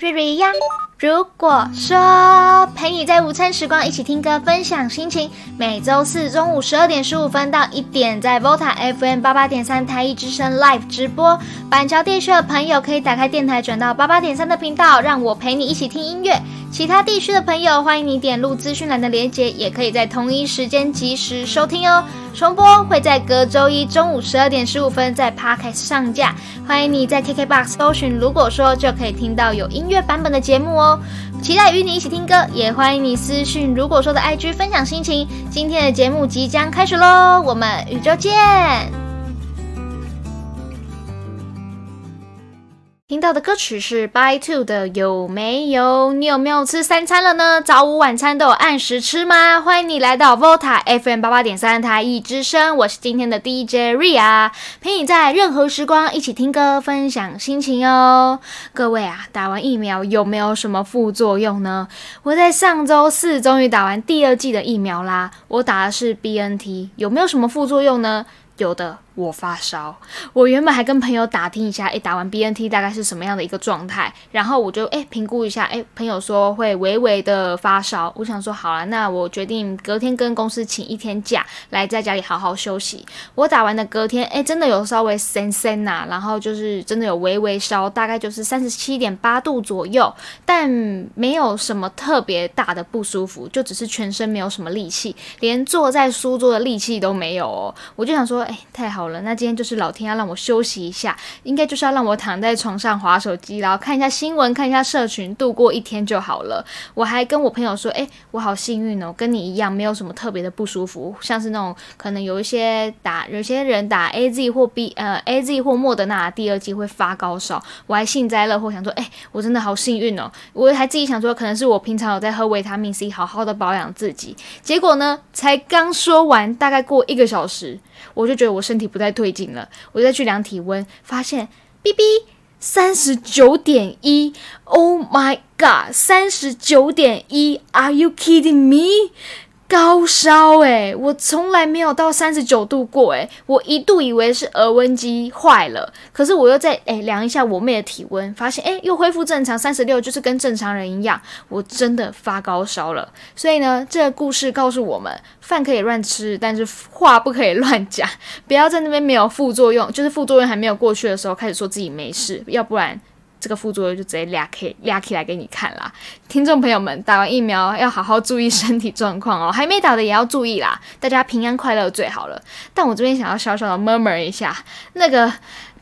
瑞瑞呀。如果说陪你在午餐时光一起听歌分享心情，每周四中午十二点十五分到一点，在 VOTA FM 八八点三台一之声 Live 直播。板桥地区的朋友可以打开电台转到八八点三的频道，让我陪你一起听音乐。其他地区的朋友，欢迎你点入资讯栏的链接，也可以在同一时间及时收听哦。重播会在隔周一中午十二点十五分在 Podcast 上架，欢迎你在 KKBOX 搜寻，如果说就可以听到有音乐版本的节目哦。期待与你一起听歌，也欢迎你私讯，如果说的 IG 分享心情。今天的节目即将开始喽，我们宇宙见。听到的歌曲是 By Two 的有没有？你有没有吃三餐了呢？早午晚餐都有按时吃吗？欢迎你来到 Volta FM 八八点三台一之声，我是今天的 DJ Ria，陪你在任何时光一起听歌，分享心情哦。各位啊，打完疫苗有没有什么副作用呢？我在上周四终于打完第二季的疫苗啦，我打的是 BNT，有没有什么副作用呢？有的。我发烧，我原本还跟朋友打听一下，诶，打完 BNT 大概是什么样的一个状态，然后我就诶评估一下，诶，朋友说会微微的发烧，我想说好了，那我决定隔天跟公司请一天假，来在家里好好休息。我打完的隔天，诶，真的有稍微森森呐，然后就是真的有微微烧，大概就是三十七点八度左右，但没有什么特别大的不舒服，就只是全身没有什么力气，连坐在书桌的力气都没有哦。我就想说，诶，太好了。那今天就是老天要让我休息一下，应该就是要让我躺在床上划手机，然后看一下新闻，看一下社群，度过一天就好了。我还跟我朋友说，哎，我好幸运哦，跟你一样，没有什么特别的不舒服，像是那种可能有一些打，有些人打 A Z 或 B 呃 A Z 或莫德纳第二季会发高烧，我还幸灾乐祸，想说，哎，我真的好幸运哦，我还自己想说，可能是我平常有在喝维他命 C，好好的保养自己。结果呢，才刚说完，大概过一个小时。我就觉得我身体不太对劲了，我再去量体温，发现 B B 三十九点一，Oh my God，三十九点一，Are you kidding me？高烧诶，我从来没有到三十九度过诶，我一度以为是额温机坏了，可是我又在诶量一下我妹的体温，发现诶又恢复正常，三十六就是跟正常人一样，我真的发高烧了。所以呢，这个故事告诉我们，饭可以乱吃，但是话不可以乱讲，不要在那边没有副作用，就是副作用还没有过去的时候开始说自己没事，要不然。这个副作用就直接俩 K 俩 K 来给你看啦，听众朋友们，打完疫苗要好好注意身体状况哦，还没打的也要注意啦，大家平安快乐最好了。但我这边想要小小的 murmur 一下，那个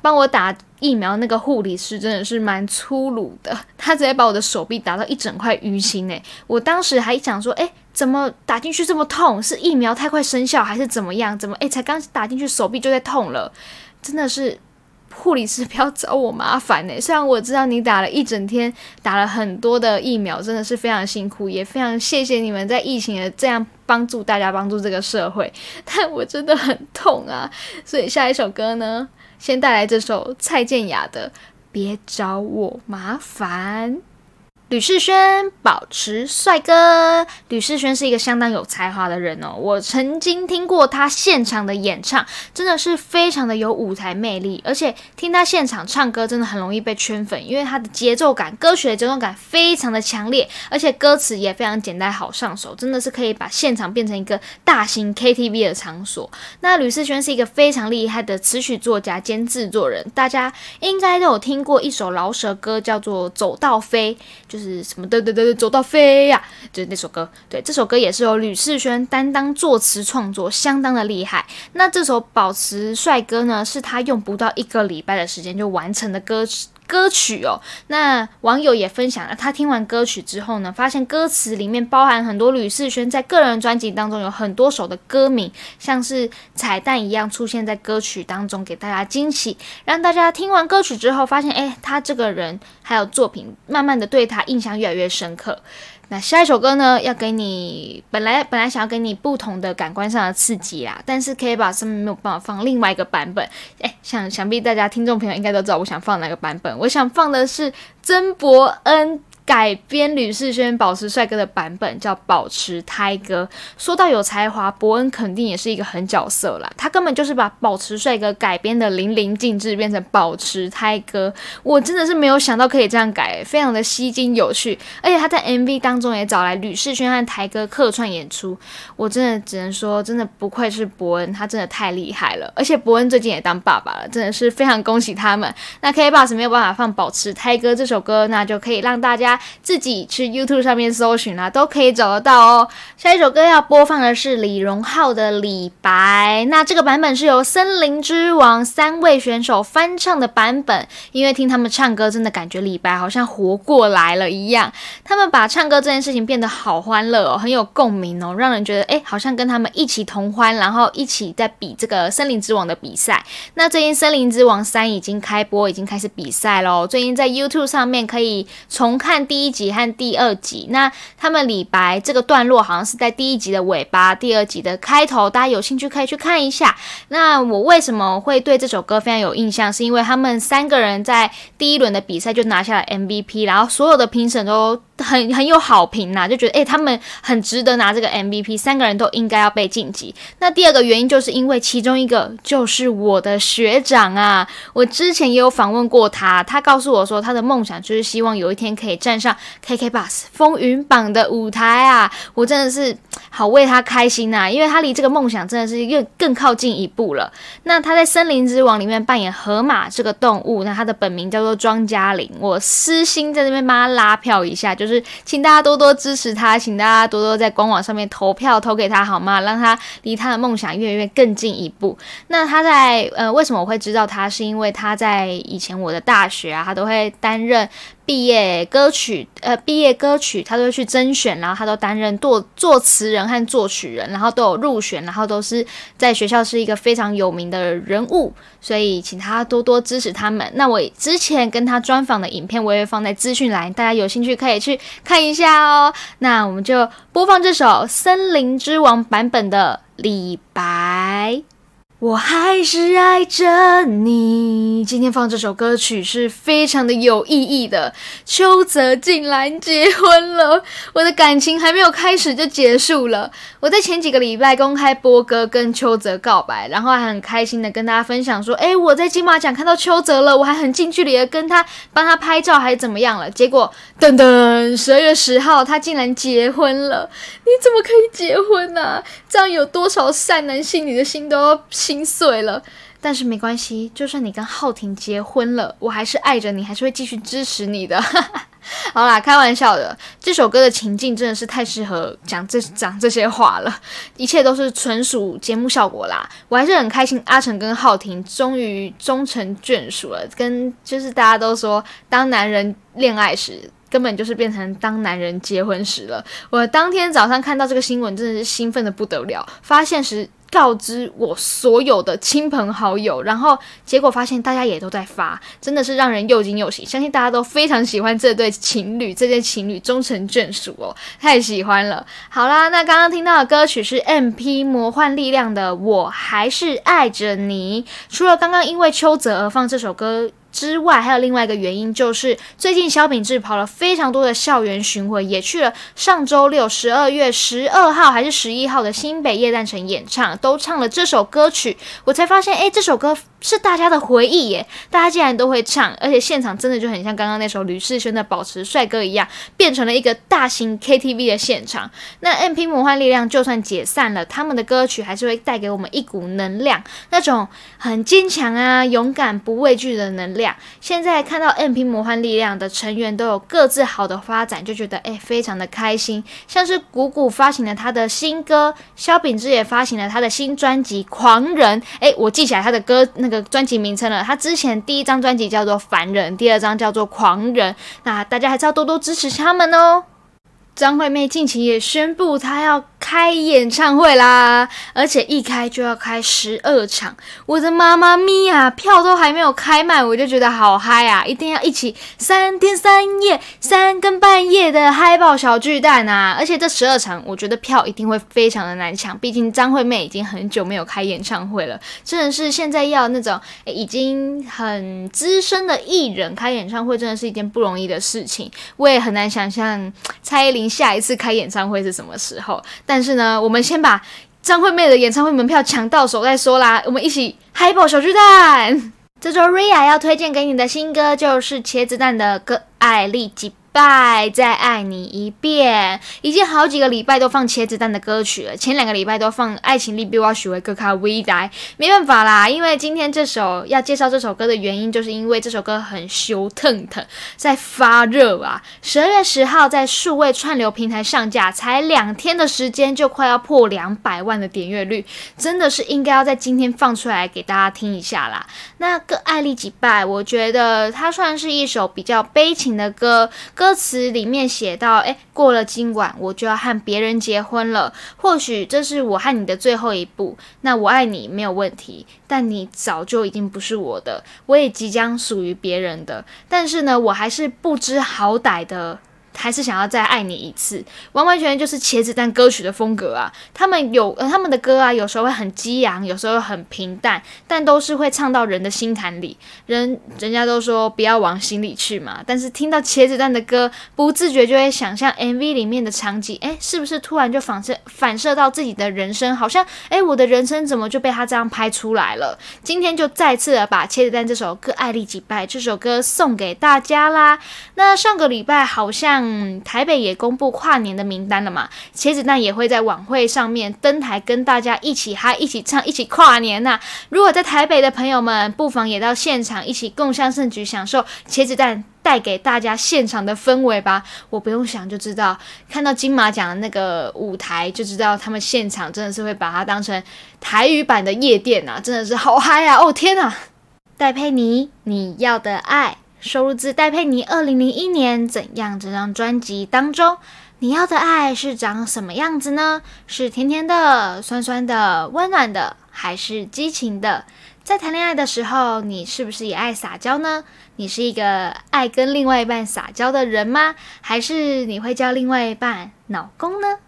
帮我打疫苗那个护理师真的是蛮粗鲁的，他直接把我的手臂打到一整块淤青诶，我当时还想说，诶，怎么打进去这么痛？是疫苗太快生效还是怎么样？怎么诶，才刚打进去手臂就在痛了？真的是。护理师不要找我麻烦呢。虽然我知道你打了一整天，打了很多的疫苗，真的是非常辛苦，也非常谢谢你们在疫情的这样帮助大家，帮助这个社会。但我真的很痛啊！所以下一首歌呢，先带来这首蔡健雅的《别找我麻烦》。吕世轩保持帅哥。吕世轩是一个相当有才华的人哦，我曾经听过他现场的演唱，真的是非常的有舞台魅力，而且听他现场唱歌真的很容易被圈粉，因为他的节奏感，歌曲的节奏感非常的强烈，而且歌词也非常简单好上手，真的是可以把现场变成一个大型 KTV 的场所。那吕世轩是一个非常厉害的词曲作家兼制作人，大家应该都有听过一首饶舌歌，叫做《走到飞》，就。是什么？对对对对，走到飞呀！就是那首歌。对，这首歌也是由吕世轩担当作词创作，相当的厉害。那这首《保持帅哥》呢，是他用不到一个礼拜的时间就完成的歌词。歌曲哦，那网友也分享了，他听完歌曲之后呢，发现歌词里面包含很多吕世轩在个人专辑当中有很多首的歌名，像是彩蛋一样出现在歌曲当中，给大家惊喜，让大家听完歌曲之后发现，哎，他这个人还有作品，慢慢的对他印象越来越深刻。那下一首歌呢？要给你本来本来想要给你不同的感官上的刺激啊，但是可以把上面没有办法放另外一个版本。哎，想想必大家听众朋友应该都知道我想放哪个版本。我想放的是曾伯恩改编吕世轩保持帅哥的版本，叫《保持胎哥》。说到有才华，伯恩肯定也是一个狠角色啦。他根本就是把保持帅哥改编的淋漓尽致，变成保持胎哥。我真的是没有想到可以这样改，非常的吸睛有趣。而且他在 MV 当中也找来吕世轩和台哥客串演出，我真的只能说，真的不愧是伯恩，他真的太厉害了。而且伯恩最近也当爸爸了，真的是非常恭喜他们。那 K b o s 没有办法放《保持胎哥》这首歌，那就可以让大家自己去 YouTube 上面搜寻啦，都可以找得到哦。下一首歌要播放的是李荣浩的《李白》，那这个版本是由森林之王三位选手翻唱的版本，因为听他们唱歌，真的感觉李白好像活过来了一样。他们把唱歌这件事情变得好欢乐哦，很有共鸣哦，让人觉得哎，好像跟他们一起同欢，然后一起在比这个森林之王的比赛。那最近森林之王三已经开播，已经开始比赛喽。最近在 YouTube 上面可以重看第一集和第二集。那他们李白这个段落好像是在第一集的尾巴，第二集的开头，大家有兴趣可以去看一下。那我为什么会对这首歌非常有印象？是因为他们三个人在第一轮的比赛就拿下了 MVP，然后所有的评审都。很很有好评呐，就觉得诶，他们很值得拿这个 MVP，三个人都应该要被晋级。那第二个原因就是因为其中一个就是我的学长啊，我之前也有访问过他，他告诉我说他的梦想就是希望有一天可以站上 KK Bus 风云榜的舞台啊，我真的是好为他开心呐，因为他离这个梦想真的是越更靠近一步了。那他在森林之王里面扮演河马这个动物，那他的本名叫做庄嘉玲，我私心在这边帮他拉票一下，就。是，请大家多多支持他，请大家多多在官网上面投票投给他，好吗？让他离他的梦想越来越更进一步。那他在呃，为什么我会知道他？是因为他在以前我的大学啊，他都会担任。毕业歌曲，呃，毕业歌曲他都会去甄选，然后他都担任作作词人和作曲人，然后都有入选，然后都是在学校是一个非常有名的人物，所以请他多多支持他们。那我之前跟他专访的影片，我也会放在资讯栏，大家有兴趣可以去看一下哦。那我们就播放这首《森林之王》版本的李白。我还是爱着你。今天放这首歌曲是非常的有意义的。邱泽竟然结婚了，我的感情还没有开始就结束了。我在前几个礼拜公开播歌跟邱泽告白，然后还很开心的跟大家分享说，哎，我在金马奖看到邱泽了，我还很近距离的跟他帮他拍照，还是怎么样了？结果噔噔，十二月十号他竟然结婚了。你怎么可以结婚呢？这样有多少善男信女的心都要。心碎了，但是没关系，就算你跟浩婷结婚了，我还是爱着你，还是会继续支持你的。好啦，开玩笑的。这首歌的情境真的是太适合讲这讲这些话了，一切都是纯属节目效果啦。我还是很开心，阿成跟浩婷终于终成眷属了。跟就是大家都说，当男人恋爱时，根本就是变成当男人结婚时了。我当天早上看到这个新闻，真的是兴奋的不得了。发现时。告知我所有的亲朋好友，然后结果发现大家也都在发，真的是让人又惊又喜。相信大家都非常喜欢这对情侣，这对情侣终成眷属哦，太喜欢了。好啦，那刚刚听到的歌曲是 M P 魔幻力量的《我还是爱着你》。除了刚刚因为邱泽而放这首歌。之外，还有另外一个原因，就是最近萧秉治跑了非常多的校园巡回，也去了上周六十二月十二号还是十一号的新北夜诞城演唱，都唱了这首歌曲，我才发现，哎，这首歌。是大家的回忆耶，大家竟然都会唱，而且现场真的就很像刚刚那首吕世轩的《保持帅哥》一样，变成了一个大型 KTV 的现场。那 MP 魔幻力量就算解散了，他们的歌曲还是会带给我们一股能量，那种很坚强啊、勇敢、不畏惧的能量。现在看到 MP 魔幻力量的成员都有各自好的发展，就觉得哎，非常的开心。像是谷谷发行了他的新歌，萧秉治也发行了他的新专辑《狂人》。哎，我记起来他的歌那。个专辑名称了，他之前第一张专辑叫做《凡人》，第二张叫做《狂人》，那大家还是要多多支持他们哦。张惠妹近期也宣布，她要。开演唱会啦，而且一开就要开十二场，我的妈妈咪呀，票都还没有开卖，我就觉得好嗨啊！一定要一起三天三夜、三更半夜的嗨爆小巨蛋啊！而且这十二场，我觉得票一定会非常的难抢，毕竟张惠妹已经很久没有开演唱会了，真的是现在要那种已经很资深的艺人开演唱会，真的是一件不容易的事情。我也很难想象蔡依林下一次开演唱会是什么时候。但但是呢，我们先把张惠妹的演唱会门票抢到手再说啦。我们一起嗨爆小巨蛋！这周 Ria 要推荐给你的新歌就是茄子蛋的《歌爱丽几》。拜，再爱你一遍，已经好几个礼拜都放茄子蛋的歌曲了。前两个礼拜都放《爱情力比我许为歌卡微呆》，没办法啦，因为今天这首要介绍这首歌的原因，就是因为这首歌很羞腾腾，在发热啊。十二月十号在数位串流平台上架，才两天的时间就快要破两百万的点阅率，真的是应该要在今天放出来给大家听一下啦。那个爱丽几拜，我觉得它算是一首比较悲情的歌，歌。歌词里面写到：“哎，过了今晚，我就要和别人结婚了。或许这是我和你的最后一步。那我爱你没有问题，但你早就已经不是我的，我也即将属于别人的。但是呢，我还是不知好歹的。”还是想要再爱你一次，完完全全就是茄子蛋歌曲的风格啊！他们有呃他们的歌啊，有时候会很激昂，有时候很平淡，但都是会唱到人的心坎里。人人家都说不要往心里去嘛，但是听到茄子蛋的歌，不自觉就会想象 MV 里面的场景，哎，是不是突然就反射反射到自己的人生？好像哎，我的人生怎么就被他这样拍出来了？今天就再次的把茄子蛋这首歌《爱丽几拜》这首歌送给大家啦。那上个礼拜好像。嗯，台北也公布跨年的名单了嘛？茄子蛋也会在晚会上面登台，跟大家一起嗨、一起唱、一起跨年呐！如果在台北的朋友们，不妨也到现场一起共襄盛举，享受茄子蛋带给大家现场的氛围吧。我不用想就知道，看到金马奖的那个舞台就知道，他们现场真的是会把它当成台语版的夜店呐，真的是好嗨啊！哦天呐，戴佩妮，你要的爱。收录自戴佩妮二零零一年《怎样》这张专辑当中，你要的爱是长什么样子呢？是甜甜的、酸酸的、温暖的，还是激情的？在谈恋爱的时候，你是不是也爱撒娇呢？你是一个爱跟另外一半撒娇的人吗？还是你会叫另外一半老公呢？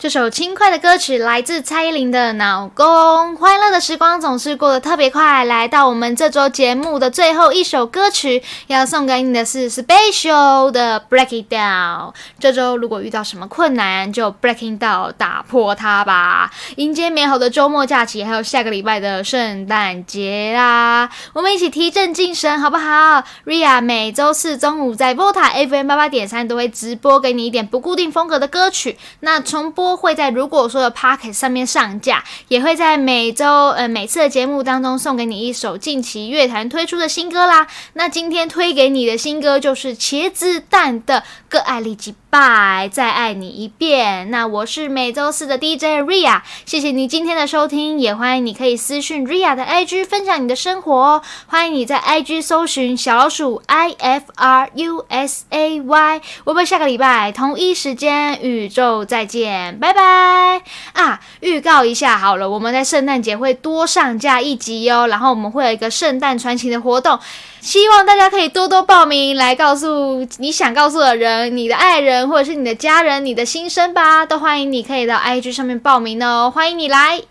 这首轻快的歌曲来自蔡依林的《老公》，欢乐的时光总是过得特别快。来到我们这周节目的最后一首歌曲，要送给你的是 Special 的《Break It Down》。这周如果遇到什么困难，就 Breaking Down 打破它吧，迎接美好的周末假期，还有下个礼拜的圣诞节啦！我们一起提振精神，好不好？Ria 每周四中午在 Vota FM 八八点三都会直播给你一点不固定风格的歌曲，那重播。会在如果说的 Pocket 上面上架，也会在每周呃每次的节目当中送给你一首近期乐坛推出的新歌啦。那今天推给你的新歌就是茄子蛋的《个爱丽几拜》，再爱你一遍。那我是每周四的 DJ Ria，谢谢你今天的收听，也欢迎你可以私讯 Ria 的 IG 分享你的生活哦。欢迎你在 IG 搜寻小老鼠 I F R U S A Y，我们下个礼拜同一时间宇宙再见。拜拜啊！预告一下好了，我们在圣诞节会多上架一集哦，然后我们会有一个圣诞传奇的活动，希望大家可以多多报名来告诉你想告诉的人、你的爱人或者是你的家人你的心声吧，都欢迎你可以到 IG 上面报名哦，欢迎你来。